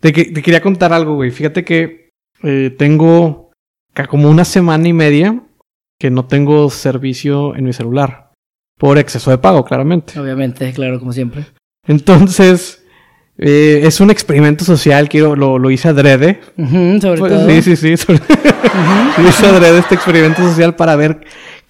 Te, que- te quería contar algo, güey. Fíjate que eh, tengo como una semana y media que no tengo servicio en mi celular. Por exceso de pago, claramente. Obviamente, claro, como siempre. Entonces, eh, es un experimento social que yo lo, lo hice adrede. Ujú, sobre Pues, todo. sí, sí, sí. sobre- Ujú. hice adrede este experimento social para ver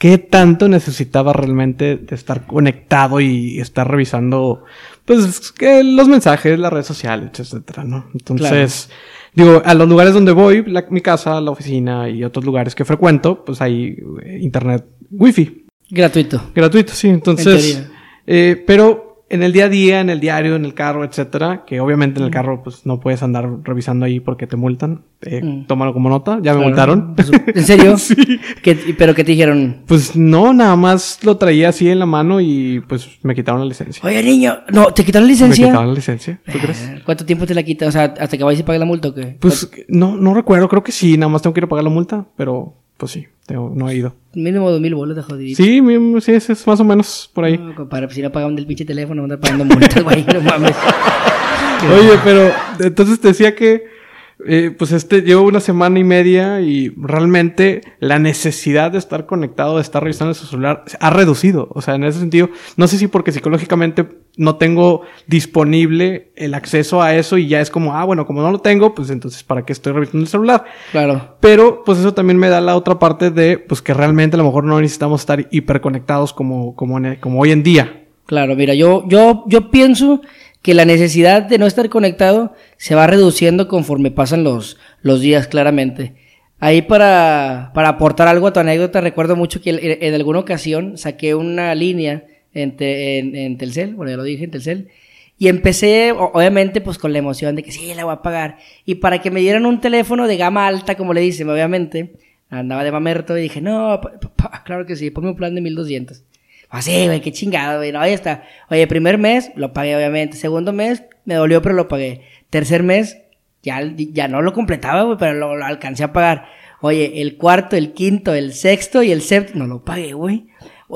qué tanto necesitaba realmente de estar conectado y estar revisando, pues, que los mensajes, las redes sociales, etcétera, ¿no? Entonces, digo, a los lugares donde voy, la- mi casa, la oficina y otros lugares que frecuento, pues hay eh, internet wifi, Gratuito. gratuito, sí. En Entonces, teoría. eh, pero en el día a día, en el diario, en el carro, etcétera, que obviamente en el carro pues no puedes andar revisando ahí porque te multan. Eh, Mm. Tómalo como nota, ya me Claro. multaron. Pues, ¿En serio? sí. ¿Qué- ¿Pero qué te dijeron? Pues no, nada más lo traía así en la mano y pues me quitaron la licencia. Oye, niño, no, ¿te quitaron la Me licencia? quitaron la licencia, ¿tú crees? ¿Cuánto tiempo te la quitan? O sea, ¿hasta que vayas y pagues la multa o qué? Pues no, no recuerdo, creo que sí, nada más tengo que ir a pagar la multa, pero pues sí, tengo- no he ido. Mínimo dos mil de jodidito. Sí, mi- sí, es, es más o menos por ahí. No, compadre, pues si no pagaban del pinche teléfono, andar pagando multas, güey, no mames. Oye, pero entonces te decía que eh, pues este llevo una semana y media y realmente la necesidad de estar conectado, de estar revisando su celular, ha reducido. O sea, en ese sentido, no sé si porque psicológicamente no tengo disponible el acceso a eso y ya es como, ah, bueno, como no lo tengo, pues entonces ¿para qué estoy revisando el celular? Claro. Pero pues eso también me da la otra parte de pues que realmente a lo mejor no necesitamos estar hiperconectados como, como, en- como hoy en día. Claro, mira, yo, yo, yo pienso que la necesidad de no estar conectado se va reduciendo conforme pasan los, los días, claramente. Ahí para, para aportar algo a tu anécdota, recuerdo mucho que en, alguna ocasión saqué una línea en, en, Telcel, bueno, ya lo dije, en Telcel, y empecé, obviamente, pues con la emoción de que sí, la voy a pagar. Y para que me dieran un teléfono de gama alta, como le dicen, obviamente, andaba de mamerto y dije, no, claro que sí, ponme un plan de 1200. Así, güey, qué chingado, güey. No, ahí está. Oye, primer mes lo pagué, obviamente. Segundo mes me dolió, pero lo pagué. Tercer mes ya, ya no lo completaba, güey, pero lo, lo alcancé a pagar. Oye, el cuarto, el quinto, el sexto y el séptimo, no lo pagué, güey.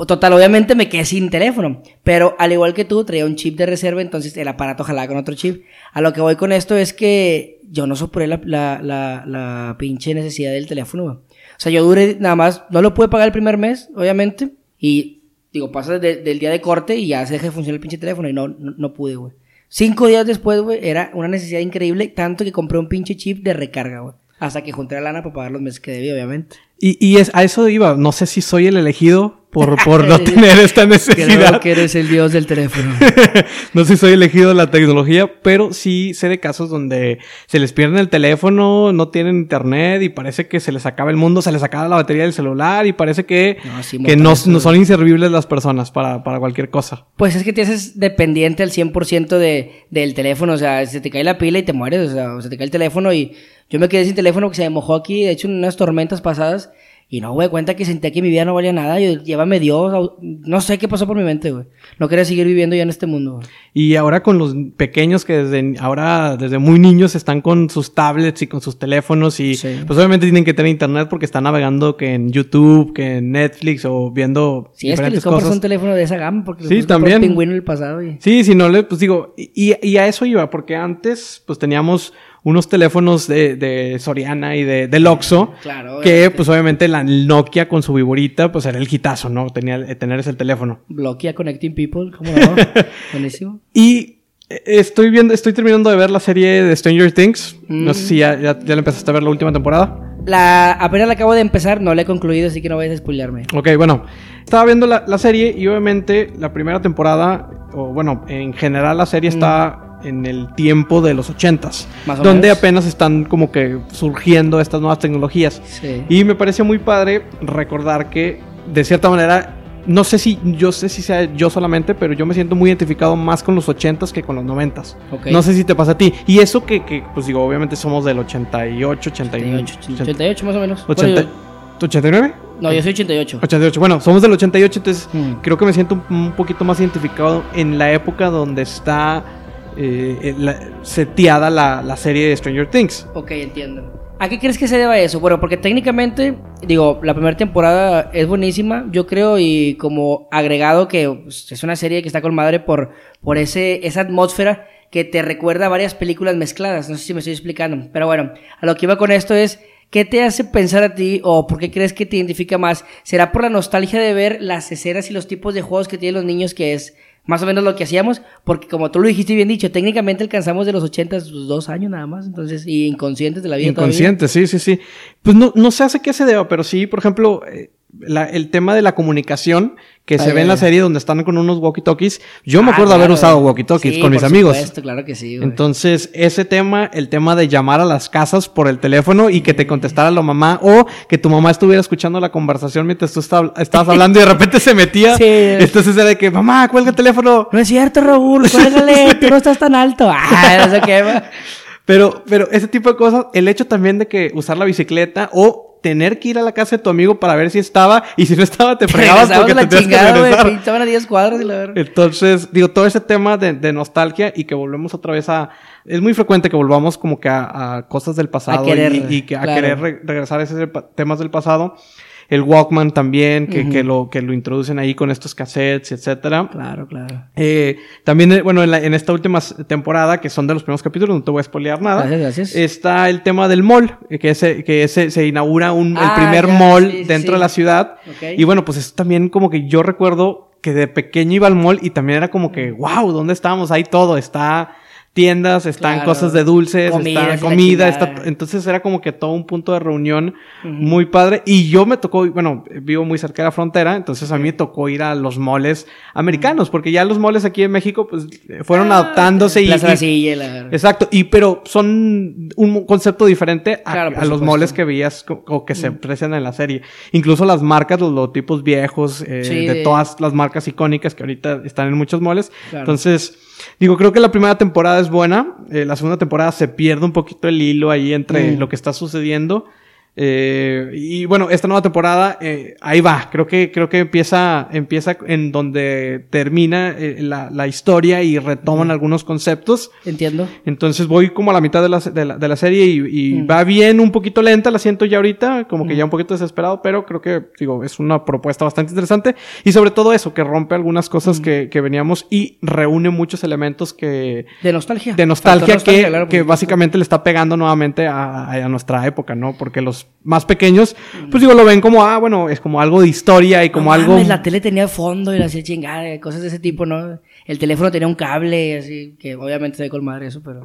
Total, obviamente me quedé sin teléfono. Pero al igual que tú, traía un chip de reserva, entonces el aparato jalaba con otro chip. A lo que voy con esto es que yo no soporté la, la, la, la pinche necesidad del teléfono, güey. O sea, yo duré nada más, no lo pude pagar el primer mes, obviamente. Y Digo, pasa de- del día de corte y ya se deja de funcionar el pinche teléfono y no, no, no pude, güey. Cinco días después, güey, era una necesidad increíble, tanto que compré un pinche chip de recarga, güey. Hasta que junté la lana para pagar los meses que debía, obviamente. Y, y es, a eso iba. No sé si soy el elegido por, por no tener esta Creo necesidad. que eres el dios del teléfono. no sé si soy elegido de la tecnología, pero sí sé de casos donde se les pierde el teléfono, no tienen internet y parece que se les acaba el mundo, se les acaba la batería del celular y parece que, No, sí, que no, son inservibles las personas para, para cualquier cosa. Pues es que te haces dependiente al 100% de, del teléfono, o sea, se te cae la pila y te mueres, o sea, se te cae el teléfono y yo me quedé sin teléfono que se me mojó aquí, de hecho en unas tormentas pasadas, y no, güey, cuenta que sentía que mi vida no valía nada, yo, llévame Dios, no sé qué pasó por mi mente, güey. No quería seguir viviendo ya en este mundo, güey. Y ahora con los pequeños que desde ahora, desde muy niños, están con sus tablets y con sus teléfonos y Sí. pues obviamente tienen que tener internet porque están navegando que en YouTube, que en Netflix o viendo Si es que les compras cosas. un teléfono de esa gama, porque les Sí, también. un pingüino en el pasado, y... Sí, si no le, pues digo, y, y a eso iba, porque antes pues teníamos unos teléfonos de, de Soriana y de, del Oxxo, Claro, que obviamente. pues obviamente la Nokia con su viborita pues era el hitazo, ¿no? Tenía, eh, tener ese teléfono. Bloquea Connecting People, ¿cómo no? Buenísimo. Y eh, estoy viendo, estoy terminando de ver la serie de Stranger Things. No sé Mm. si ya, ya, ya la empezaste a ver la última temporada. La, apenas la acabo de empezar, no la he concluido, así que no vayas a spoilearme. Ok, bueno, estaba viendo la, la serie y obviamente la primera temporada, o bueno, en general la serie está en el tiempo de los ochentas, Mm. Más o donde menos. apenas están como que surgiendo estas nuevas tecnologías. Sí. Y me pareció muy padre recordar que, de cierta manera, no sé si yo sé si sea yo solamente, pero yo me siento muy identificado más con los ochentas que con los noventas. Ok. No sé si te pasa a ti. Y eso que, que, pues digo, obviamente somos del 88, 89, 88, 88 más o menos. 80, Bueno, yo- 89. no, yo soy 88. 88. Bueno, somos del 88, entonces Mm. creo que me siento un poquito más identificado en la época donde está eh, la- seteada la, la serie de Stranger Things. Ok, entiendo. ¿A qué crees que se deba eso? Bueno, porque técnicamente, digo, la primera temporada es buenísima, yo creo, y como agregado que pues, es una serie que está con madre por, por ese, esa atmósfera que te recuerda a varias películas mezcladas. No sé si me estoy explicando. Pero bueno, a lo que iba con esto es, ¿qué te hace pensar a ti o por qué crees que te identifica más? ¿Será por la nostalgia de ver las escenas y los tipos de juegos que tienen los niños que es más o menos lo que hacíamos? Porque como tú lo dijiste bien dicho, técnicamente alcanzamos de los 80 dos años nada más. Entonces, y inconscientes de la vida. Inconscientes, sí, sí, sí. Pues no, no se hace qué se deba, pero sí, por ejemplo... Eh, el tema de la comunicación que se ve en la serie donde están con unos walkie-talkies. Yo me ah, acuerdo haber usado walkie-talkies con mis amigos. claro que sí. Entonces, ese tema, el tema de llamar a las casas por el teléfono y que te contestara la mamá o que tu mamá estuviera escuchando la conversación mientras tú estabas hablando y de repente se metía. Sí. Entonces era de que, mamá, cuelga el teléfono. No es cierto, Raúl, cuélgale, tú no estás tan alto. Ah, no sé qué. Pero, pero ese tipo de cosas, el hecho también de que usar la bicicleta o tener que ir a la casa de tu amigo para ver si estaba y si no estaba te fregabas porque te tenías que regresar. Estaban a 10 cuadros y la verdad. Entonces, digo, todo ese tema de, nostalgia y que volvemos otra vez a... Es muy frecuente que volvamos como que a, cosas del pasado y, que a querer regresar a esos temas del pasado el Walkman también, que, que, lo, que lo introducen ahí con estos cassettes, etcétera. Claro, claro. Eh, también, eh, bueno, en, en, esta última temporada, que son de los primeros capítulos, no te voy a spoilear nada. Gracias, gracias. Está el tema del mall, que, ese, que ese, se inaugura un, el ah, primer mall dentro de la ciudad. Y bueno, pues eso también como que yo recuerdo que de pequeño iba al mall y también era como que, wow, ¿dónde estábamos? Ahí todo está tiendas, están cosas de dulces, está comida, está, entonces era como que todo un punto de reunión muy padre. Y yo me tocó, bueno, vivo muy cerca de la frontera, entonces a mí me tocó ir a los moles americanos, porque ya los moles aquí en México, pues, fueron ah, adaptándose y, Exacto, y pero son un concepto diferente a, los moles que veías o que se aprecian en la serie. Incluso las marcas, los logotipos viejos, eh, de, todas las marcas icónicas que ahorita están en muchos moles. Entonces, Digo, creo que la primera temporada es buena. Eh, la segunda temporada se pierde un poquito el hilo ahí entre mm. lo que está sucediendo. Eh, y bueno, esta nueva temporada, eh, ahí va. Creo que, creo que empieza, empieza en donde termina eh, la, la, historia y retoman algunos conceptos. Entiendo. Entonces voy como a la mitad de la, de la, de la serie y, y va bien, un poquito lenta, la siento ya ahorita, como que ya un poquito desesperado, pero creo que, digo, es una propuesta bastante interesante. Y sobre todo eso, que rompe algunas cosas que, que veníamos y reúne muchos elementos que... De nostalgia. De nostalgia, que, que básicamente le está pegando nuevamente a, a nuestra época, ¿no? Porque los más pequeños, pues digo, lo ven como, ah, bueno, es como algo de historia y como algo... la tele tenía fondo y la hacía chingada, cosas de ese tipo, ¿no? El teléfono tenía un cable, así, que obviamente se ve colmar eso, pero...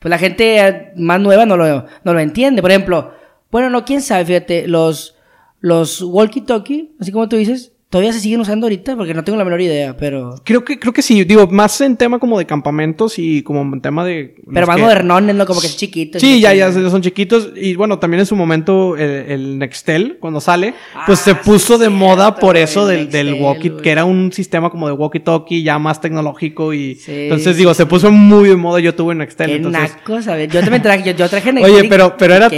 Pues la gente más nueva no lo, no lo entiende. Por ejemplo, bueno, no, quién sabe, fíjate, los, los walkie-talkie, así como tú dices, ¿Todavía se siguen usando ahorita? Porque no tengo la menor idea, pero... Creo que, creo que sí. Digo, más en tema como de campamentos y como en tema de... Pero más modernones, ¿no? Como que es chiquito. Sí, ya, ya son chiquitos. Y bueno, también en su momento el, Nextel, cuando sale, pues se ah, puso de moda por eso del, del walkie... Que era un sistema como de walkie-talkie ya más tecnológico y... entonces, digo, se puso muy de moda. Yo tuve Nextel, Qué entonces... naco, ¿sabes? Yo también traje... Yo, traje Nextel. Oye, pero, pero era,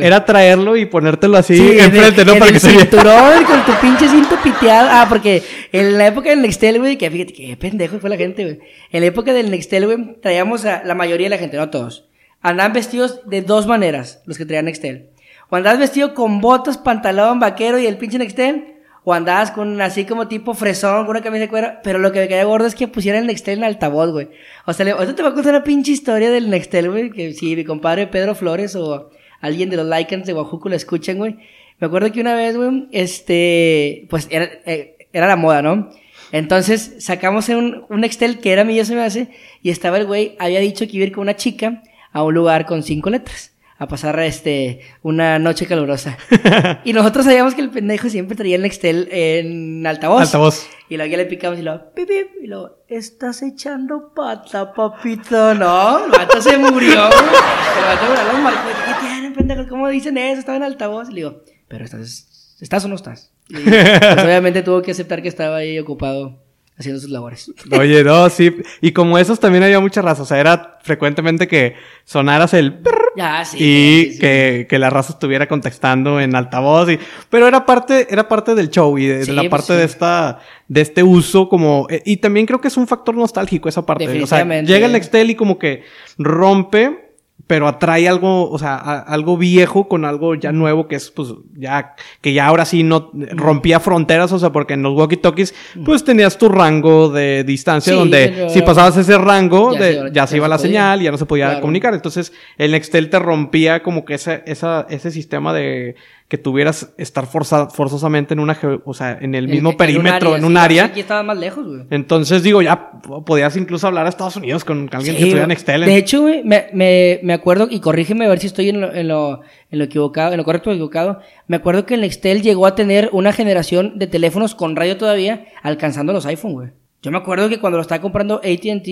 era traerlo y ponértelo así enfrente, ¿no? Para que se cinturón con tu pinche cinto Ah, porque en la época del Nextel, güey, que fíjate que pendejo fue la gente, güey. En la época del Nextel, güey, traíamos a la mayoría de la gente, no todos. Andaban vestidos de dos maneras, los que traían Nextel. O andabas vestido con botas, pantalón, vaquero y el pinche Nextel. O andabas con así como tipo fresón, con una camisa de cuero. Pero lo que me quedaba gordo es que pusieran el Nextel en altavoz, güey. O sea, ahorita te voy a contar una pinche historia del Nextel, güey. Que si mi compadre Pedro Flores o alguien de los Lycans de Oaxaca lo escuchan, güey. Me acuerdo que una vez, güey, este, pues era, eh, era la moda, ¿no? Entonces sacamos un, un Excel que era mío, se me hace, y estaba el güey, había dicho que iba a ir con una chica a un lugar con cinco letras, a pasar este, una noche calurosa. y nosotros sabíamos que el pendejo siempre traía el Excel en altavoz. Altavoz. Y luego ya le picamos y lo, pip, pip, y lo, estás echando pata, papito, ¿no? El vato se murió, El vato me lo ¿qué tienen, pendejo? ¿Cómo dicen eso? Estaba en altavoz. Y le digo, pero estás, ¿estás o no estás? pues obviamente tuvo que aceptar que estaba ahí ocupado haciendo sus labores. Oye, no, sí. Y como esos también había mucha raza. O sea, era frecuentemente que sonaras el... Ah, sí, y Que, que, la raza estuviera contestando en altavoz. Y, pero era parte, era parte del show y de, la pues parte de esta, de este uso como... Eh, y también creo que es un factor nostálgico esa parte. O sea, llega el Nextel y como que rompe pero atrae algo, o sea, a- algo viejo con algo ya nuevo que es, pues, ya, que ya ahora sí no rompía fronteras, o sea, porque en los walkie-talkies, pues tenías tu rango de distancia Sí, donde pero- si pasabas ese rango, Ya de- se ya se iba se la podía. señal y ya no se podía Claro. comunicar. Entonces, el Nextel te rompía como que ese, esa, ese sistema de que tuvieras estar forza- forzosamente en una, o sea, en el mismo perímetro, en un sí, área. Aquí estaba más lejos, güey. Entonces, digo, ya podías incluso hablar a Estados Unidos con alguien que Sí, tuviera güey. Nextel. De hecho, güey, me, me, me acuerdo, y corrígeme a ver si estoy en lo, en lo, en lo equivocado, en lo correcto o equivocado. Me acuerdo que el Nextel llegó a tener una generación de teléfonos con radio todavía, alcanzando los iPhone, güey. Yo me acuerdo que cuando lo estaba comprando ATT,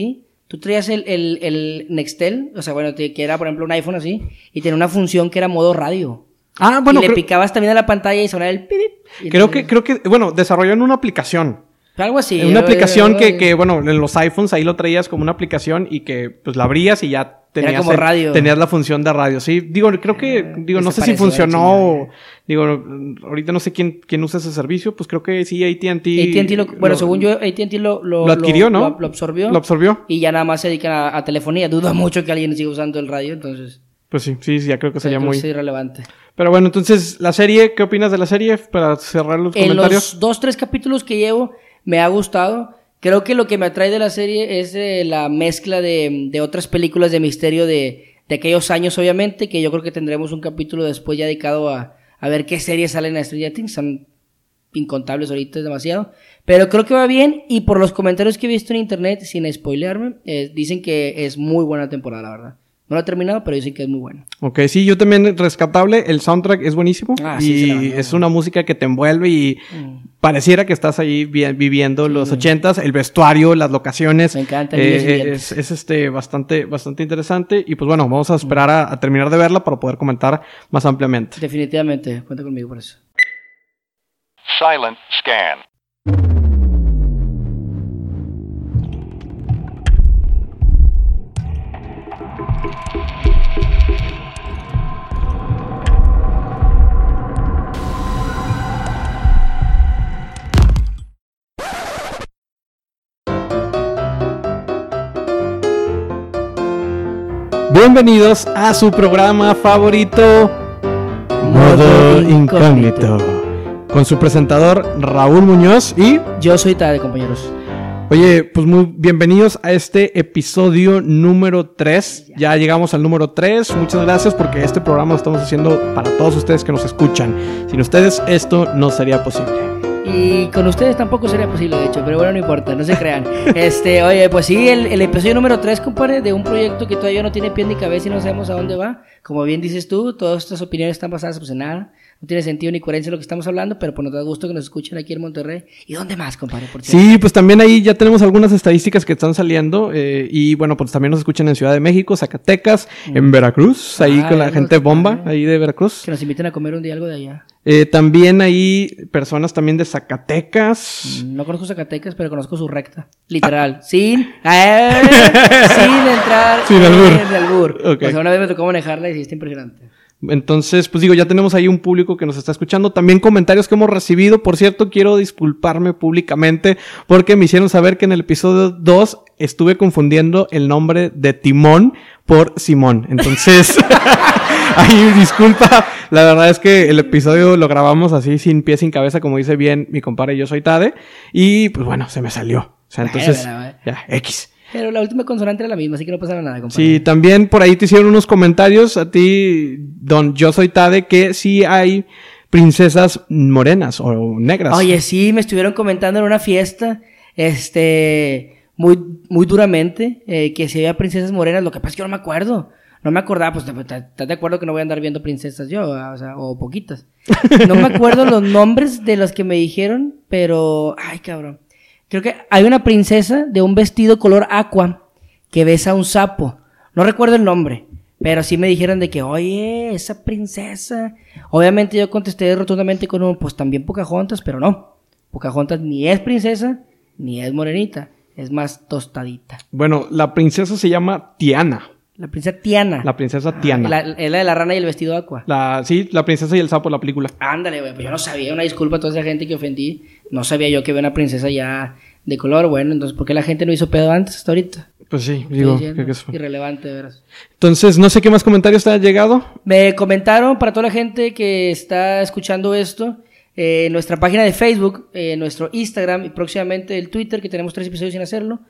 tú traías el, el, el Nextel, o sea, bueno, te- que era, por ejemplo, un iPhone así, y tenía una función que era modo radio. Ah, bueno, y le creo, picabas también a la pantalla y sonaba el pip. creo que, creo que, bueno, desarrollaron una aplicación. Algo así. una eh, aplicación eh, que, que, bueno, en los iPhones ahí lo traías como una aplicación y que pues la abrías y ya tenías, como el- radio. tenías la función de radio. Sí, digo, creo que, digo, no sé si funcionó, chingada. digo, ahorita no sé quién, quién usa ese servicio, pues creo que sí, AT&T. AT&T lo, bueno, según yo, AT&T lo, lo, lo adquirió, ¿no? Lo, lo absorbió. Lo absorbió. Y ya nada más se dedican a, a telefonía. Dudo mucho que alguien siga usando el radio, entonces. Pues sí, sí, sí, ya creo que sería muy... irrelevante. Pero bueno, entonces, la serie, ¿qué opinas de la serie? Para cerrar los En comentarios. los dos, tres capítulos que llevo, me ha gustado. Creo que lo que me atrae de la serie es eh, la mezcla de, de otras películas de misterio de, de aquellos años, obviamente, que yo creo que tendremos un capítulo después ya dedicado a, a ver qué series salen a Stranger Things. Son incontables ahorita, es demasiado. Pero creo que va bien y por los comentarios que he visto en internet, sin spoilearme, eh, dicen que es muy buena temporada, la verdad. No lo he terminado, pero dicen que es muy buena. Ok, sí, yo también rescatable. El soundtrack es buenísimo. Ah, sí, y es una música que te envuelve y Mm. pareciera que estás ahí vi- viviendo los ochentas. El vestuario, las locaciones. Me encanta, eh, es, este bastante, bastante interesante. Y pues bueno, vamos a esperar a, a terminar de verla para poder comentar más ampliamente. Definitivamente, cuenta conmigo por eso. Silent scan. Bienvenidos a su programa favorito, Modo Incógnito. Con su presentador Raúl Muñoz y Yo soy Tade, compañeros. Oye, pues muy bienvenidos a este episodio número 3. Ya llegamos al número 3. Muchas gracias porque este programa lo estamos haciendo para todos ustedes que nos escuchan. Sin ustedes esto no sería posible. Y con ustedes tampoco sería posible, de hecho, pero bueno, no importa, no se crean. Este, oye, pues sí, el, el episodio número 3, compadre, de un proyecto que todavía no tiene pie ni cabeza y no sabemos a dónde va. Como bien dices tú, todas estas opiniones están basadas pues en nada. No tiene sentido ni coherencia lo que estamos hablando, pero pues nos da gusto que nos escuchen aquí en Monterrey. ¿Y dónde más, compadre? Por? Sí, pues también ahí ya tenemos algunas estadísticas que están saliendo. eh, y bueno, pues también nos escuchan en Ciudad de México, Zacatecas, en Veracruz, ahí Ah, con la algo gente bomba, ahí de Veracruz. Que nos inviten a comer un día algo de allá. Eh, también hay personas también de Zacatecas. Mm, No conozco Zacatecas, pero conozco su recta. Literal. Sin. eh, sin entrar. Sin albur. En el albur. Ok. O sea, una vez me tocó manejarla y sí impresionante. Entonces, pues digo, ya tenemos ahí un público que nos está escuchando. También comentarios que hemos recibido. Por cierto, quiero disculparme públicamente porque me hicieron saber que en el episodio 2 estuve confundiendo el nombre de Timón por Simón. Entonces, ahí disculpa. La verdad es que el episodio lo grabamos así sin pie, sin cabeza, como dice bien mi compadre, yo soy Tade. Y pues bueno, se me salió. O sea, entonces, ya, X. Pero la última consonante era la misma, así que no pasaba nada, compadre. Sí, también por ahí te hicieron unos comentarios a ti, don Yo Soy Tade, que sí hay princesas morenas o negras. Oye, sí, me estuvieron comentando en una fiesta, este, muy, muy duramente, eh, que si había princesas morenas, lo que pasa es que yo no me acuerdo. No me acordaba, pues, ¿estás de acuerdo que no voy a andar viendo princesas yo? O sea, o poquitas. No me acuerdo los nombres de los que me dijeron, pero, ay, cabrón. Creo que hay una princesa de un vestido color aqua que besa a un sapo. No recuerdo el nombre, pero sí me dijeron de que, oye, esa princesa. Obviamente yo contesté rotundamente con un, pues también Pocahontas, pero no. Pocahontas ni es princesa, ni es morenita. Es más tostadita. Bueno, la princesa se llama Tiana. La princesa Tiana. La princesa Tiana. La, es la de la rana y el vestido aqua. La, sí, la princesa y el sapo, la película. Ándale, güey, pues yo no sabía, una disculpa a toda esa gente que ofendí. No sabía yo que había una princesa ya de color, bueno, entonces, ¿por qué la gente no hizo pedo antes hasta ahorita? Pues sí, digo. creo que eso- Irrelevante, de veras. Entonces, no sé qué más comentarios te han llegado. Me comentaron para toda la gente que está escuchando esto, eh, nuestra página de Facebook, eh, nuestro Instagram y próximamente el Twitter, que tenemos tres episodios sin hacerlo.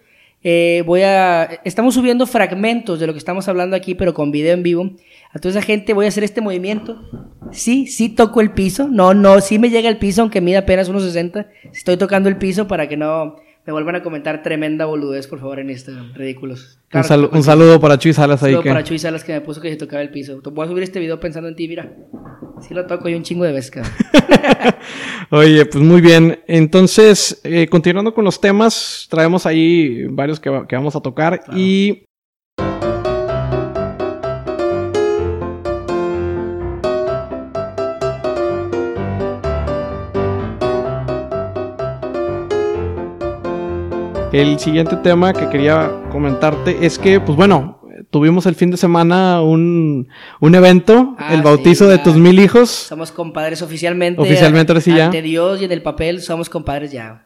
Eh, voy a, estamos subiendo fragmentos de lo que estamos hablando aquí, pero con video en vivo. A toda esa gente voy a hacer este movimiento. Sí, sí toco el piso. No, no, sí me llega el piso, aunque mida apenas unos 60. Estoy tocando el piso para que no me vuelvan a comentar tremenda boludez, por favor, en Instagram. Ridículos. Un, Claro un saludo para Chuy Salas ahí. Saludo Que... para Chuy Salas que me puso que se tocaba el piso. Voy a subir este video pensando en ti, mira. Sí lo toco yo un chingo de cabrón. Oye, pues muy bien. Entonces, eh, continuando con los temas, traemos ahí varios que, va- que vamos a tocar y... El siguiente tema que quería comentarte es que, pues bueno, tuvimos el fin de semana un, un evento, Ah, el bautizo sí, de tus mil hijos. Somos compadres oficialmente. Oficialmente, ahora sí ya. Ante Dios y en el papel somos compadres ya.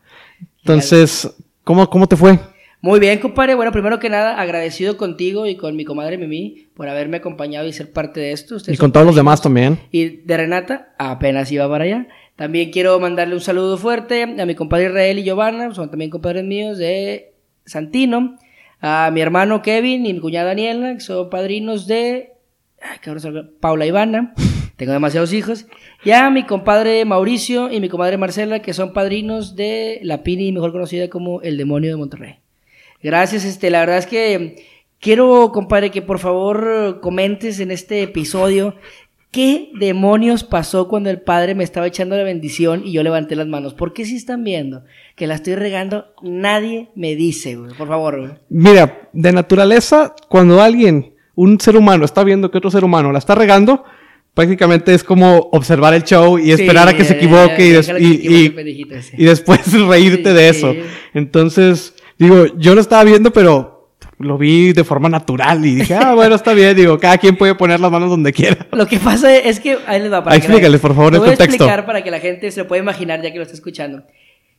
Entonces, ¿cómo, cómo te fue? Muy bien, compadre. Bueno, primero que nada, agradecido contigo y con mi comadre Mimi por haberme acompañado y ser parte de esto. Ustedes Y con todos los demás también. Y de Renata, apenas iba para allá. También quiero mandarle un saludo fuerte a mi compadre Israel y Giovanna, son también compadres míos de Santino. A mi hermano Kevin y mi cuñada Daniela, que son padrinos de. Ay, cabrón. Paula Ivana. Tengo demasiados hijos. Y a mi compadre Mauricio y mi comadre Marcela, que son padrinos de la Pini, mejor conocida como El Demonio de Monterrey. Gracias, este, la verdad es que quiero, compadre, que por favor comentes en este episodio qué demonios pasó cuando el padre me estaba echando la bendición y yo levanté las manos. ¿Por qué si están viendo que la estoy regando? Nadie me dice, güey. Por favor, güey. Mira, de naturaleza, cuando alguien, un ser humano, está viendo que otro ser humano la está regando, prácticamente es como observar el show y esperar a que se equivoque y, des- después reírte Sí, de eso. Entonces, digo, yo lo estaba viendo, pero lo vi de forma natural y dije, ah, bueno, está bien, digo, cada quien puede poner las manos donde quiera. Lo que pasa es que ahí les va para explícales, por favor, el voy a contexto. explicar para que la gente se lo pueda imaginar ya que lo está escuchando.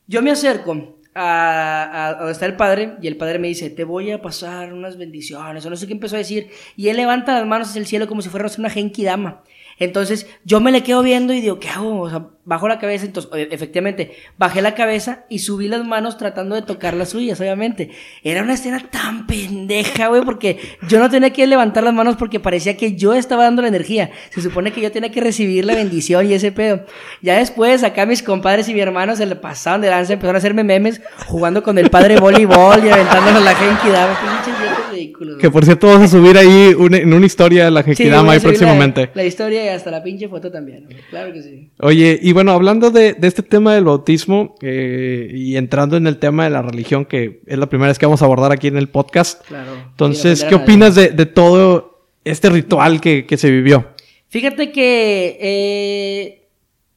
Yo me acerco a, a- a donde está el padre y el padre me dice, te voy a pasar unas bendiciones o no sé qué empezó a decir y él levanta las manos hacia el cielo como si fuera una genki dama. Entonces yo me le quedo viendo y digo, ¿qué hago? O sea, bajo la cabeza, entonces efectivamente bajé la cabeza y subí las manos tratando de tocar las suyas, obviamente. Era una escena tan pendeja, güey, porque yo no tenía que levantar las manos porque parecía que yo estaba dando la energía. Se supone que yo tenía que recibir la bendición y ese pedo. Ya después acá mis compadres y mi hermano se le pasaron de danza, empezaron a hacerme memes jugando con el padre voleibol y aventándonos la genki dama. Pinches viejos ridículos, Que por cierto, vamos a subir ahí una- en una historia la Sí, Genkidama a ahí subir la- próximamente. La, historia y hasta la pinche foto también, güey. Claro que sí. Oye, y bueno, hablando de, de este tema del bautismo eh, y entrando en el tema de la religión, que es la primera vez que vamos a abordar aquí en el podcast, Claro. entonces, ¿qué opinas de, de todo este ritual que, que se vivió? Fíjate que eh,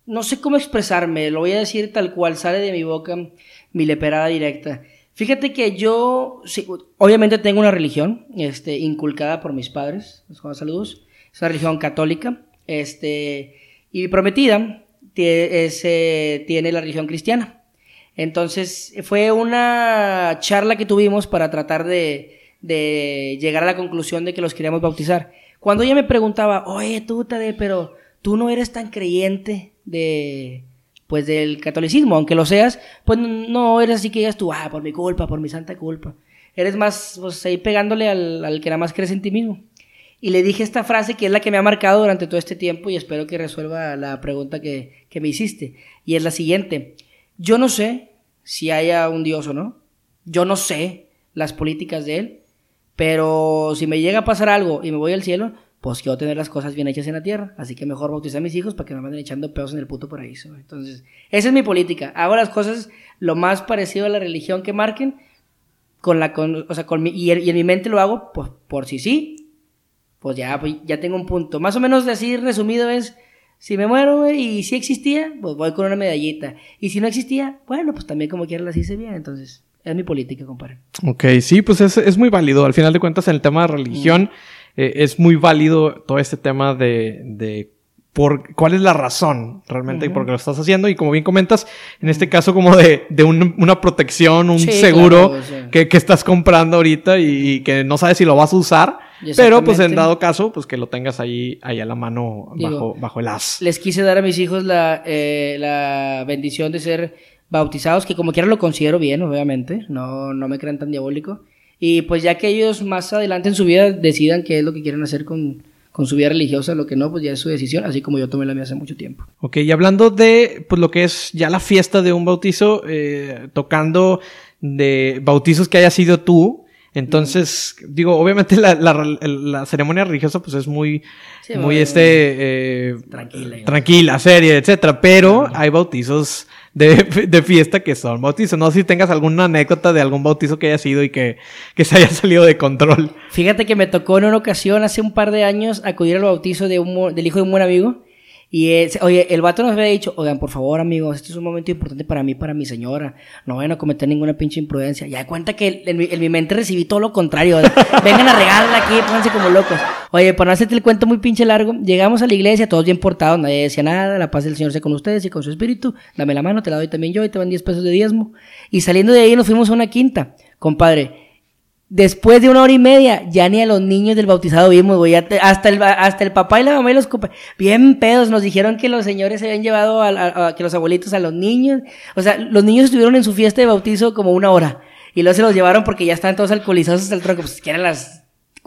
no sé cómo expresarme, lo voy a decir tal cual sale de mi boca, mi leperada directa. Fíjate que yo, sí, obviamente tengo una religión, este, inculcada por mis padres, los saludos, es una religión católica, este, y prometida eh, tiene la religión cristiana. Entonces, fue una charla que tuvimos para tratar de, de llegar a la conclusión de que los queríamos bautizar. Cuando ella me preguntaba, oye, tú, Tade, pero tú no eres tan creyente de, pues, del catolicismo, aunque lo seas, pues no eres así que digas tú, ah, por mi culpa, por mi santa culpa. Eres más, pues, ahí pegándole al, al que nada más crees en ti mismo. Y le dije esta frase que es la que me ha marcado durante todo este tiempo y espero que resuelva la pregunta que, que me hiciste. Y es la siguiente. Yo no sé si haya un Dios o no. Yo no sé las políticas de Él. Pero si me llega a pasar algo y me voy al cielo, pues quiero tener las cosas bien hechas en la tierra. Así que mejor bautizar a mis hijos para que no me anden echando pedos en el puto paraíso. Entonces, esa es mi política. Hago las cosas lo más parecido a la religión que marquen. Con la, con, o sea, con mi, y, en- mi mente lo hago pues, por si sí, pues ya, pues ya tengo un punto. Más o menos así resumido es, si me muero, y si existía, pues voy con una medallita. Y si no existía, bueno, pues también como quiera las hice bien. Entonces, es mi política, compadre. Ok, sí, pues es, es muy válido. Al final de cuentas, en el tema de religión, eh, es muy válido todo este tema de, de por cuál es la razón realmente por qué lo estás haciendo. Y como bien comentas, en este caso como de, de un- una protección, un Sí, seguro claro, que, que estás comprando ahorita y, y que no sabes si lo vas a usar. Pero pues en dado caso, pues que lo tengas ahí, ahí a la mano Digo, bajo, bajo el as. Les quise dar a mis hijos la, eh, la bendición de ser bautizados, que como quiera lo considero bien, obviamente, no, no me crean tan diabólico. Y pues ya que ellos más adelante en su vida decidan qué es lo que quieren hacer con, con su vida religiosa, lo que no, pues ya es su decisión, así como yo tomé la mía hace mucho tiempo. Ok, y hablando de pues lo que es ya la fiesta de un bautizo, eh, tocando de bautizos que haya sido tú. Entonces, digo, obviamente la, la, la ceremonia religiosa pues es muy, Sí, muy bueno, este, eh, tranquila. tranquila, seria, etcétera. Pero hay bautizos de, de fiesta que son bautizos. No sé si tengas alguna anécdota de algún bautizo que haya sido y que, que se haya salido de control. Fíjate que me tocó en una ocasión, hace un par de años, acudir al bautizo de un, del hijo de un buen amigo. Y, se- oye, el vato nos había dicho, oigan, por favor, amigos, este es un momento importante para mí, para mi señora. No vayan a cometer ninguna pinche imprudencia. Ya de cuenta que en, mi- en mi mente recibí todo lo contrario. Vengan a regalarla aquí, pónganse como locos. Oye, para no hacerte el cuento muy pinche largo, llegamos a la iglesia, todos bien portados, nadie decía nada, la paz del Señor sea con ustedes y con su espíritu. Dame la mano, te la doy también yo y te van 10 pesos de diezmo. Y saliendo de ahí nos fuimos a una quinta. Compadre, Después de una hora y media, ya ni a los niños del bautizado vimos, güey. Hasta el, hasta el papá y la mamá y los compa- Bien pedos, nos dijeron que los señores se habían llevado a, a- a- que los abuelitos a los niños. O sea, los niños estuvieron en su fiesta de bautizo como una hora. Y luego se los llevaron porque ya estaban todos alcoholizados hasta el tronco. Pues que eran las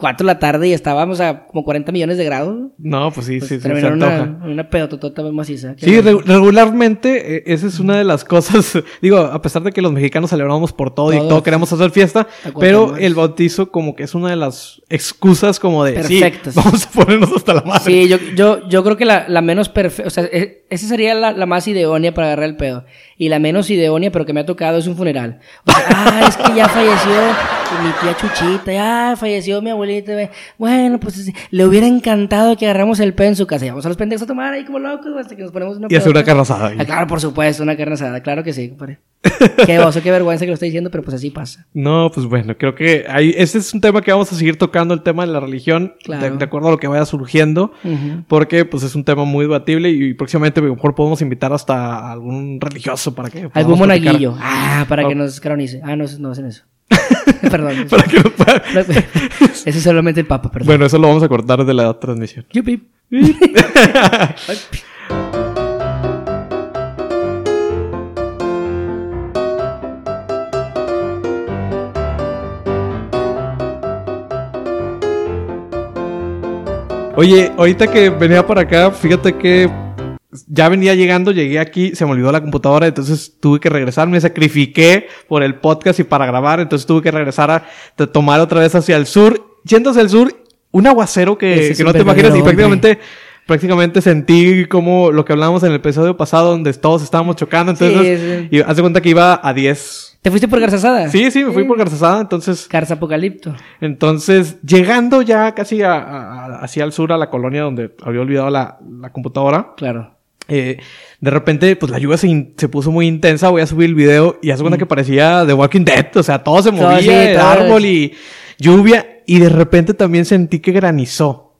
4 de la tarde y estábamos a como 40 millones de grados. No, pues sí, Pues sí, sí, se terminó antoja. una, una pedototota maciza. Sí, re- regularmente eh, esa es una de las cosas, digo, a pesar de que los mexicanos celebramos por todo y Todo. queremos hacer fiesta, pero el bautizo como que es una de las excusas como de, Perfectas. sí, vamos a ponernos hasta la madre. Sí, yo, yo, yo creo que la, la menos perfecta, o sea, e- esa sería la, la más ideónea para agarrar el pedo. Y la menos ideónea, pero que me ha tocado, es un funeral. Ah, es que ya falleció mi tía Chuchita, ya falleció mi abuelita. Bueno, pues le hubiera encantado que agarramos el pedo en su casa. Y vamos a los pendejos a tomar ahí como locos hasta que nos ponemos una Y hacer una carne asada. Ah, claro, por supuesto, una carne asada, claro que sí, compadre. Qué oso, qué vergüenza que lo estoy diciendo, pero pues así pasa. No, pues bueno, creo que ahí, ese es un tema que vamos a seguir tocando, el tema de la religión, Claro. de, de acuerdo a lo que vaya surgiendo, porque pues es un tema muy debatible y, próximamente a lo mejor podemos invitar hasta algún religioso para que... Algún monaguillo. Ah, para que nos canonice. Ah, no, no hacen eso. Perdón. Para que nos pueda- Ese es solamente el Papa, perdón. Bueno, eso lo vamos a cortar de la transmisión. Yupi. Oye, ahorita que venía para acá, fíjate que ya venía llegando, llegué aquí, se me olvidó la computadora, entonces tuve que regresar, me sacrifiqué por el podcast y para grabar, entonces tuve que regresar a tomar otra vez hacia el sur. Yendo hacia el sur, un aguacero que, no te imaginas y prácticamente, prácticamente sentí como lo que hablábamos en el episodio pasado donde todos estábamos chocando, entonces, Sí, sí. y haz de cuenta que iba a 10. ¿Te fuiste por Garzasada? Sí, sí, me fui por Garzasada, entonces... Garza Apocalipto. Entonces, llegando ya casi a- a- a- hacia el sur, a la colonia donde había olvidado la, la computadora, Claro. eh, de repente, pues la lluvia se, se puso muy intensa. Voy a subir el video y hace cuenta que parecía The Walking Dead. O sea, todo se Todo, movía, sí, el todo. árbol y lluvia. Y de repente también sentí que granizó.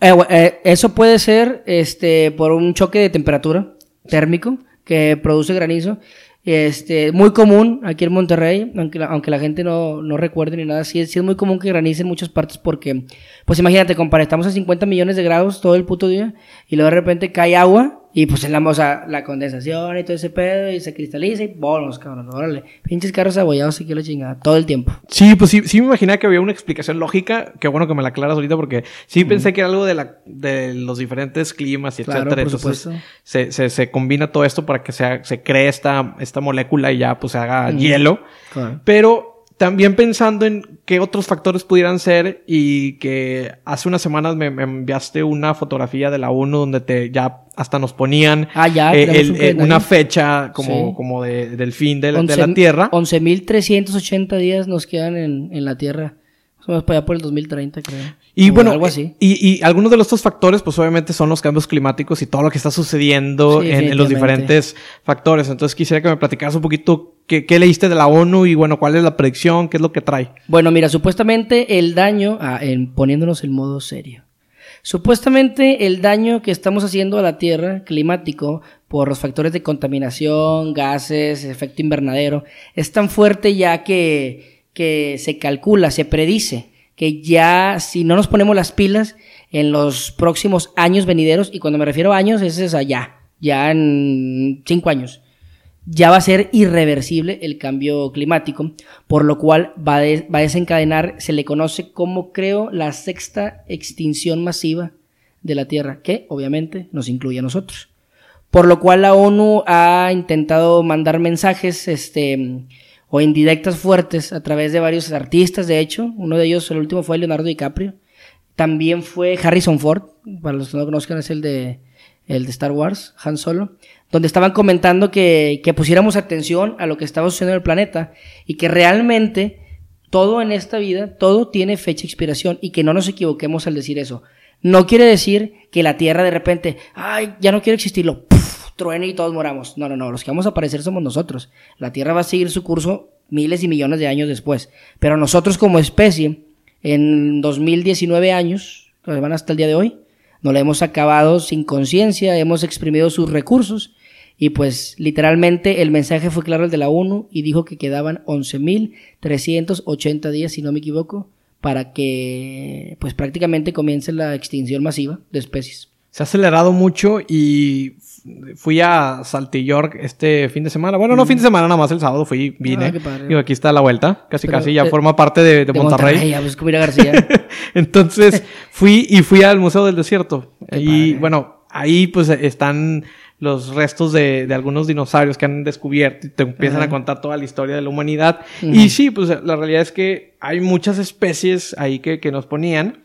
Eh, eh, eso puede ser este por un choque de temperatura térmico que produce granizo. Este, muy común aquí en Monterrey, aunque la, aunque la gente no, no recuerde ni nada, sí, sí es muy común que granice en muchas partes porque, pues imagínate, compadre, estamos a 50 millones de grados todo el puto día y luego de repente cae agua y pues la, o sea, la condensación y todo ese pedo y se cristaliza y bolos, cabrón, órale. Pinches carros abollados y que la chingada, todo el tiempo. Sí, pues sí, sí me imaginaba que había una explicación lógica. Qué bueno que me la aclaras ahorita porque sí pensé que era algo de, la, de los diferentes climas y Claro, etcétera. por Entonces supuesto. se, se, se combina todo esto para que se, se cree esta, esta molécula y ya pues se haga hielo. Claro. Pero también pensando en qué otros factores pudieran ser y que hace unas semanas me, me enviaste una fotografía de la ONU donde te ya hasta nos ponían Ah, ya, eh, tenemos el- un eh, una fecha como, Sí. como de- del fin de, la- de 11 la Tierra. 11.380 días nos quedan en, en la Tierra. Somos para allá por el 2030, creo. Y O bueno, algo así. Y, y algunos de los estos factores, pues obviamente son los cambios climáticos y todo lo que está sucediendo Sí, en, en los diferentes factores. Entonces quisiera que me platicaras un poquito qué, qué leíste de la ONU y bueno, cuál es la predicción, qué es lo que trae. Bueno, mira, supuestamente el daño, ah, en, poniéndonos en modo serio. Supuestamente el daño que estamos haciendo a la Tierra climático por los factores de contaminación, gases, efecto invernadero, es tan fuerte ya que, que se calcula, se predice que ya si no nos ponemos las pilas en los próximos años venideros, y cuando me refiero a años es allá, ya en cinco años, ya va a ser irreversible el cambio climático, por lo cual va, va a desencadenar, se le conoce como creo la sexta extinción masiva de la Tierra, que obviamente nos incluye a nosotros. Por lo cual la ONU ha intentado mandar mensajes este, o indirectas fuertes a través de varios artistas, de hecho, uno de ellos, el último fue Leonardo DiCaprio, también fue Harrison Ford, para los que no conozcan es el de, el de Star Wars, Han Solo, donde estaban comentando que, que pusiéramos atención a lo que estaba sucediendo en el planeta y que realmente todo en esta vida, todo tiene fecha de expiración y que no nos equivoquemos al decir eso. No quiere decir que la Tierra de repente, ay, ya no quiero existirlo. Truene y todos moramos. No, no, no, los que vamos a aparecer somos nosotros. La Tierra va a seguir su curso miles y millones de años después. Pero nosotros como especie, en 2019 años, que van hasta el día de hoy, no la hemos acabado sin conciencia, hemos exprimido sus recursos y pues literalmente el mensaje fue claro el de la ONU y dijo que quedaban 11.380 días, si no me equivoco, para que pues prácticamente comience la extinción masiva de especies. Se ha acelerado mucho y fui a Saltillork este fin de semana. Bueno, no fin de semana, nada más el sábado fui, vine. Ah, qué padre. Digo, aquí está la vuelta. Casi, Pero, casi ya forma parte de, de De Monterrey. ir a García. Entonces fui y fui al Museo del Desierto. Qué y padre. bueno, ahí pues están los restos de, de algunos dinosaurios que han descubierto y te empiezan Ajá. a contar toda la historia de la humanidad. Y sí, pues la realidad es que hay muchas especies ahí que, que nos ponían.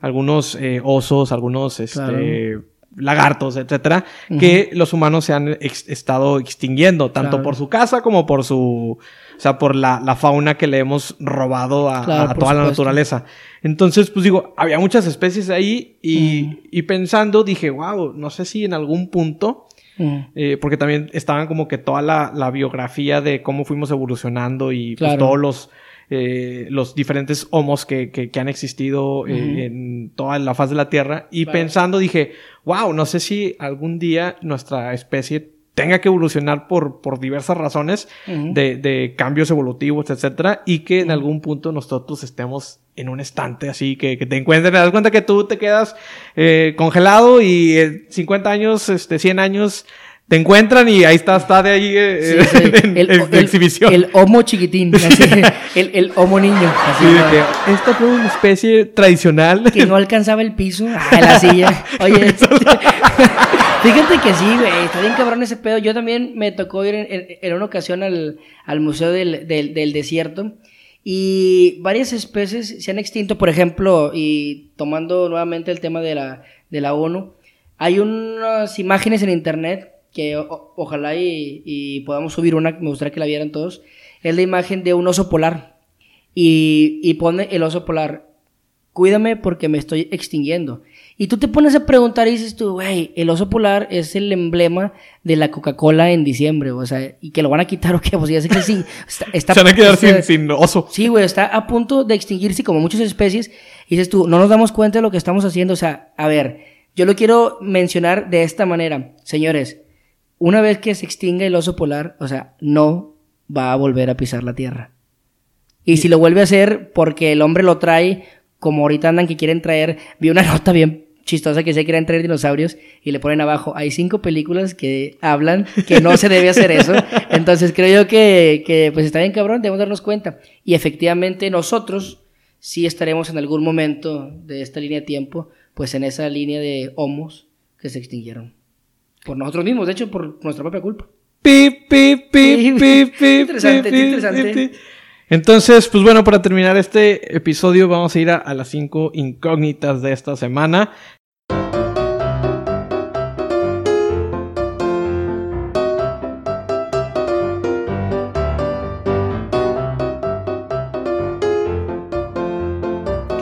Algunos eh, osos, algunos este, lagartos, etcétera, que los humanos se han ex- estado extinguiendo, tanto Claro. por su casa como por su, o sea, por la, la fauna que le hemos robado a, Claro, a por toda la naturaleza. Entonces, pues digo, había muchas especies ahí y, y pensando dije, wow, no sé si en algún punto, Ujú. eh, porque también estaban como que toda la, la biografía de cómo fuimos evolucionando y pues, todos los, eh, los diferentes homos que, que, que han existido eh, en toda la faz de la Tierra. Y Claro. pensando dije, wow, no sé si algún día nuestra especie tenga que evolucionar por, por diversas razones de, de cambios evolutivos, etcétera, y que en algún punto nosotros estemos en un estante así, que, que te encuentres, te das cuenta que tú te quedas eh, congelado y eh, 50 años, este, 100 años te encuentran y ahí está, está de ahí eh, Sí, sí. en, El, en el- exhibición. el homo chiquitín, así, el, el homo niño, así, esta fue una especie tradicional. que no alcanzaba el piso en la silla. Oye, fíjate que sí, güey, está bien cabrón ese pedo. Yo también me tocó ir en una ocasión al, al Museo del, del- del Desierto y varias especies se han extinto, por ejemplo, y tomando nuevamente el tema de la, de la ONU, hay unas imágenes en internet que o- ojalá y, y podamos subir una, me gustaría que la vieran todos, es la imagen de un oso polar y, y pone el oso polar, cuídame porque me estoy extinguiendo. Y tú te pones a preguntar y dices tú, güey, el oso polar es el emblema de la Coca-Cola en diciembre, o sea, y que lo van a quitar o qué, pues ya sé que sí. Está, está- Se van a quedar está- sin, sin oso. Sí, güey, está a punto de extinguirse como muchas especies. Y dices tú, no nos damos cuenta de lo que estamos haciendo. O sea, a ver, yo lo quiero mencionar de esta manera. Señores, una vez que se extinga el oso polar, o sea, no va a volver a pisar la tierra. Y si lo vuelve a hacer porque el hombre lo trae, como ahorita andan que quieren traer, vi una nota bien chistosa que se quieren traer dinosaurios y le ponen abajo, hay cinco películas que hablan que no se debe hacer eso. Entonces creo yo que, que pues está bien cabrón, debemos darnos cuenta. Y efectivamente nosotros sí estaremos en algún momento de esta línea de tiempo, pues en esa línea de homos que se extinguieron. Por nosotros mismos, de hecho, por nuestra propia culpa. Pi, pi, pi, pi, pi, interesante, pi, pi, interesante. pi, pi. Entonces, pues bueno, para terminar este episodio vamos a ir a, a las cinco incógnitas de esta semana.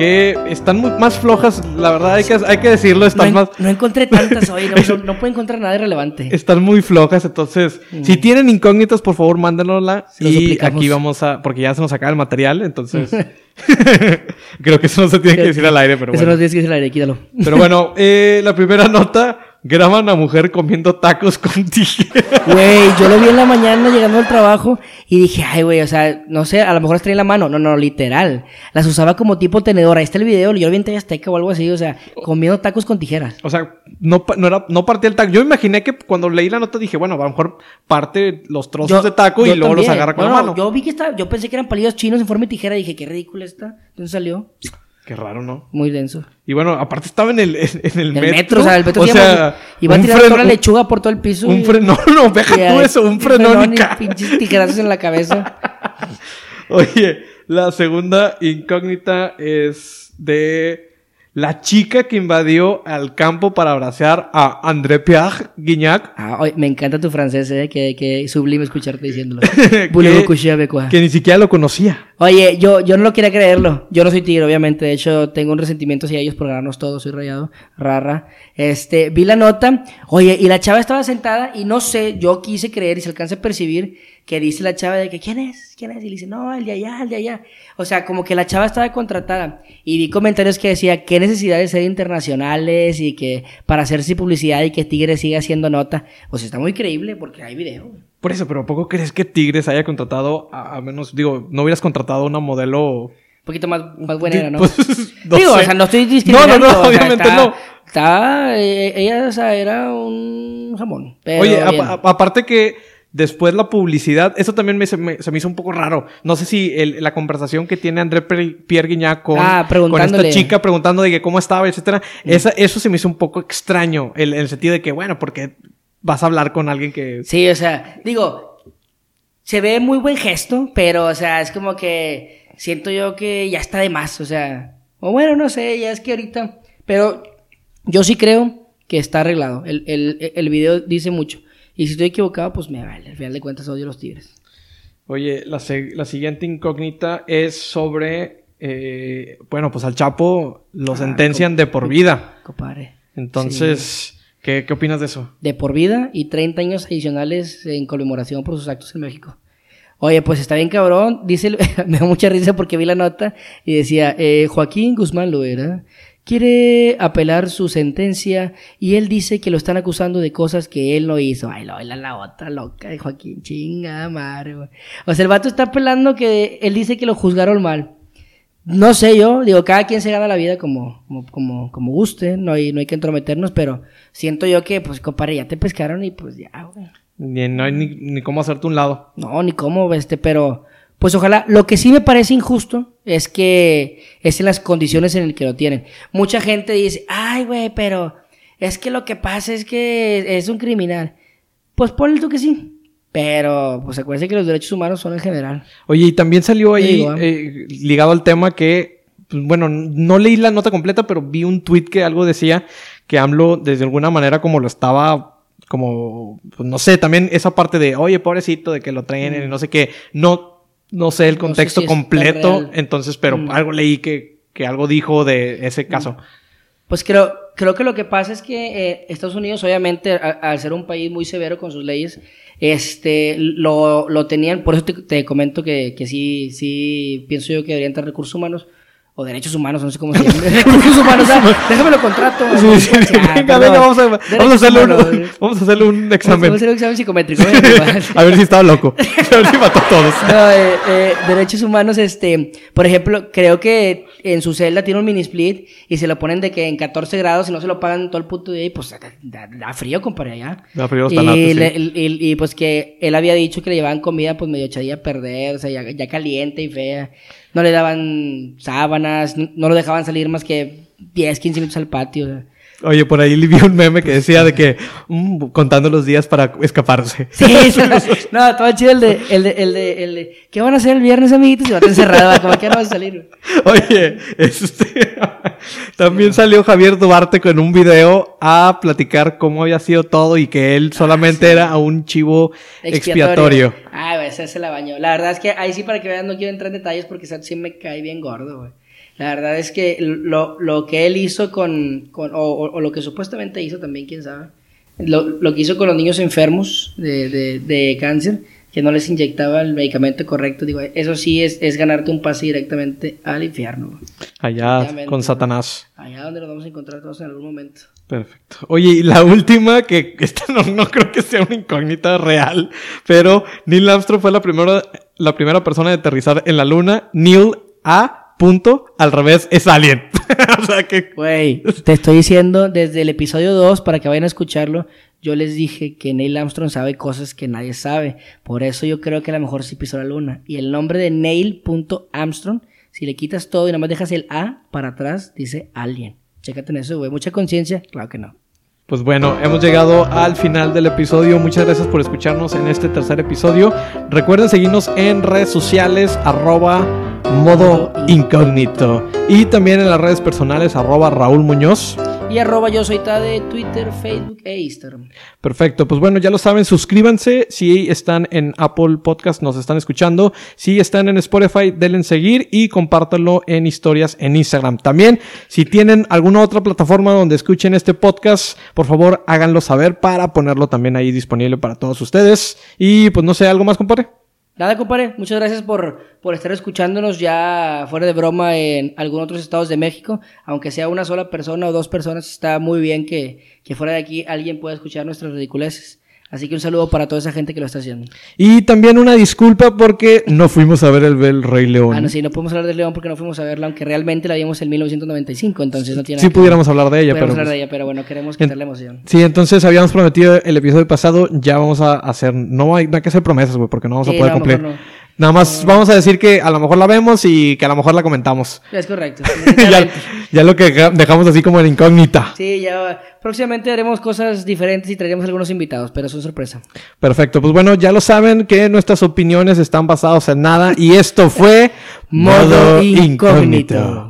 Que están muy, más flojas, la verdad hay que, hay que decirlo, están más... no encontré tantas hoy, no, no, no puedo encontrar nada relevante. Están muy flojas, entonces, si tienen incógnitas, por favor, mándenosla. Se los y aquí vamos a, porque ya se nos acaba el material, entonces, creo que eso no se tiene que decir al aire, pero Eso bueno. no tienes que decir al aire, quítalo. Pero bueno, eh, la primera nota, graban a mujer comiendo tacos con tijera. Güey, yo lo vi en la mañana llegando al trabajo y dije, ay, güey, o sea, no sé, a lo mejor las traía en la mano. No, no, literal. Las usaba como tipo tenedor. Ahí está el video, yo lo vi en Azteca o algo así, o sea, comiendo tacos con tijeras. O sea, no, no, era, no partía el taco. Yo imaginé que cuando leí la nota dije, bueno, a lo mejor parte los trozos Yo- de taco y luego los agarra con No, la no, mano. Yo vi que estaba, yo pensé que eran palillos chinos en forma de tijera y dije, qué ridículo está. Entonces salió Qué raro, ¿no? muy denso. Y bueno, aparte estaba en el, en, en el El metro. metro, o sea, el metro o se sea, iba a tirar toda la lechuga por todo el piso. Un freno, no, deja y, tú eso, un frenón pinches tijerazos en la cabeza. Oye, la segunda incógnita es de la chica que invadió al campo para abrazar a André Pierre Guignac. Ah, oye, me encanta tu francés, eh, que, que sublime escucharte diciéndolo. que, que ni siquiera lo conocía. Oye, yo, yo no lo quería creerlo. Yo no soy tigre, obviamente. De hecho, tengo un resentimiento hacia ellos por ganarnos todos. Soy rayado. Rara. Este, vi la nota. Oye, y la chava estaba sentada y no sé, yo quise creer y se alcanza a percibir que dice la chava de que, ¿quién es? ¿Quién es? Y le dice, no, el de allá, el de allá. O sea, como que la chava estaba contratada. Y vi comentarios que decía, qué necesidad de ser internacionales y que para hacerse publicidad y que Tigre siga haciendo nota. Pues está muy creíble porque hay video. Por eso, pero ¿a poco crees que Tigres haya contratado, a, a menos, digo, no hubieras contratado a una modelo... Un poquito más, más buena era, ¿no? Pues, no Digo, sé. o sea, no estoy discriminando. No, no, no, o sea, obviamente está- no. Está, eh, ella, o sea, era un jamón. Pero Oye, a- aparte que después la publicidad, eso también me, se, me, se me hizo un poco raro. No sé si el- la conversación que tiene André Pierre Guignac con, Ah, con esta chica preguntando de que cómo estaba, etcétera, esa, eso se me hizo un poco extraño, el- en el sentido de que, bueno, porque vas a hablar con alguien que... Sí, o sea, digo, se ve muy buen gesto, pero, o sea, es como que siento yo que ya está de más, o sea, o bueno, no sé, ya es que ahorita, pero yo sí creo que está arreglado. El, el, el video dice mucho. Y si estoy equivocado, pues me vale. Al final de cuentas odio a los tigres. Oye, la, la siguiente incógnita es sobre, eh, bueno, pues al Chapo lo Ah, sentencian de por vida. Compadre. Entonces, ¿qué, ¿qué opinas de eso? de por vida y 30 años adicionales en conmemoración por sus actos en México. Oye, pues está bien cabrón. Dice, me da mucha risa porque vi la nota y decía, eh, Joaquín Guzmán Loera quiere apelar su sentencia y él dice que lo están acusando de cosas que él no hizo. Ay, la, la, la otra loca de Joaquín, chinga madre, güey. O sea, el vato está apelando que él dice que lo juzgaron mal. No sé yo, digo, cada quien se gana la vida como, como, como, como guste, no hay, no hay que entrometernos, pero siento yo que, pues, compadre, ya te pescaron y pues ya, güey. Ni, no hay ni, ni cómo hacerte un lado. No, ni cómo, este, pero, pues ojalá, lo que sí me parece injusto es que es en las condiciones en las que lo tienen. Mucha gente dice, ay, güey, pero es que lo que pasa es que es un criminal. Pues ponle tú que sí. Pero, pues acuérdense que los derechos humanos son en general. Oye, y también salió ahí, Digo, ¿eh? eh, ligado al tema que, pues, bueno, no leí la nota completa, pero vi un tweet que algo decía que AMLO, desde alguna manera, como lo estaba, como, pues, no sé, también esa parte de, oye, pobrecito, de que lo traen y no sé qué, no, no sé el Mm. sé contexto si completo, entonces, pero Mm. algo leí que, que algo dijo de ese caso. Pues creo, creo que lo que pasa es que eh, Estados Unidos, obviamente, a- al ser un país muy severo con sus leyes, este, lo, lo tenían, por eso te, te comento que, que sí, sí, pienso yo que deberían tener recursos humanos, o derechos humanos, no sé cómo se llama. recursos humanos, déjame lo contrato. Sí, sí, sí. Ah, venga, venga, vamos a, vamos a hacerle un, vamos a hacerle un Vamos a examen. hacer un examen psicométrico. venga, a ver si estaba loco. A ver si mató a todos. No, eh, eh, derechos humanos, este, por ejemplo, creo que en su celda tiene un mini split y se lo ponen de que en 14 grados y no se lo pagan todo el puto día y pues da, frío, compadre, allá. Da frío los y, tanates, sí. le- y- y, pues que él había dicho que le llevaban comida pues medio echadilla a perder, o sea, ya, ya caliente y fea. No le daban sábanas, no no lo dejaban salir más que 10, 15 minutos al patio. o sea. Oye, por ahí vi un meme que decía de que mm, contando los días para escaparse. Sí, sí, no, todo chido el de, el de, el de, el de, ¿qué van a hacer el viernes, amiguitos? Y va a estar encerrado, como que no vas a salir. Oye, este, también salió Javier Duarte con un video a platicar cómo había sido todo y que él solamente era un chivo expiatorio. Ah, güey, ese se la bañó. La verdad es que ahí sí, para que vean, no quiero entrar en detalles porque sí me cae bien gordo, güey. La verdad es que lo, lo que él hizo con, con o, o, lo que supuestamente hizo también, quién sabe, lo, lo que hizo con los niños enfermos de, de, de, cáncer, que no les inyectaba el medicamento correcto, digo, eso sí es, es ganarte un pase directamente al infierno. Allá con Satanás. Allá donde nos vamos a encontrar todos en algún momento. Perfecto. Oye, y la última, que esta no, no creo que sea una incógnita real, pero Neil Armstrong fue la primera, la primera persona de aterrizar en la luna. Neil A punto, al revés, es Alien. o sea que... Güey, te estoy diciendo desde el episodio 2, para que vayan a escucharlo, yo les dije que Neil Armstrong sabe cosas que nadie sabe. Por eso yo creo que a lo mejor sí pisó la luna. Y el nombre de Neil.Armstrong, si le quitas todo y nada más dejas el A para atrás, dice Alien. Chécate en eso, güey. Mucha conciencia, claro que no. Pues bueno, hemos llegado al final del episodio. Muchas gracias por escucharnos en este tercer episodio. Recuerden seguirnos en redes sociales, arroba modo incógnito. Y también en las redes personales, arroba Raúl Muñoz. Y arroba yo soy Tade, Twitter, Facebook e Instagram. Perfecto, pues bueno, ya lo saben, suscríbanse si están en Apple Podcast, nos están escuchando. Si están en Spotify, denle en seguir y compártanlo en historias en Instagram. También, si tienen alguna otra plataforma donde escuchen este podcast, por favor háganlo saber para ponerlo también ahí disponible para todos ustedes. Y pues no sé, ¿algo más, compadre? Nada, compadre, muchas gracias por, por estar escuchándonos ya fuera de broma en algunos otros estados de México. Aunque sea una sola persona o dos personas, está muy bien que, que fuera de aquí alguien pueda escuchar nuestras ridiculeces. Así que un saludo para toda esa gente que lo está haciendo. Y también una disculpa porque no fuimos a ver el, el Rey León. Ah, no, sí, no podemos hablar del León porque no fuimos a verla, aunque realmente la vimos en 1995, entonces no tiene Sí pudiéramos hablar de ella, pero... hablar pues- de ella, pero bueno, queremos quitarle emoción. Sí, entonces habíamos prometido el episodio pasado, ya vamos a hacer... No hay, no hay que hacer promesas, güey, porque no vamos Sí, a poder no, cumplir. no. Nada más vamos a decir que a lo mejor la vemos y que a lo mejor la comentamos. Es correcto. ya, ya lo que deja- dejamos así como en incógnita. Sí, ya próximamente haremos cosas diferentes y traeremos algunos invitados, pero son sorpresa. Perfecto, pues bueno, ya lo saben que nuestras opiniones están basadas en nada y esto fue Modo Modo Incógnito. Incógnito.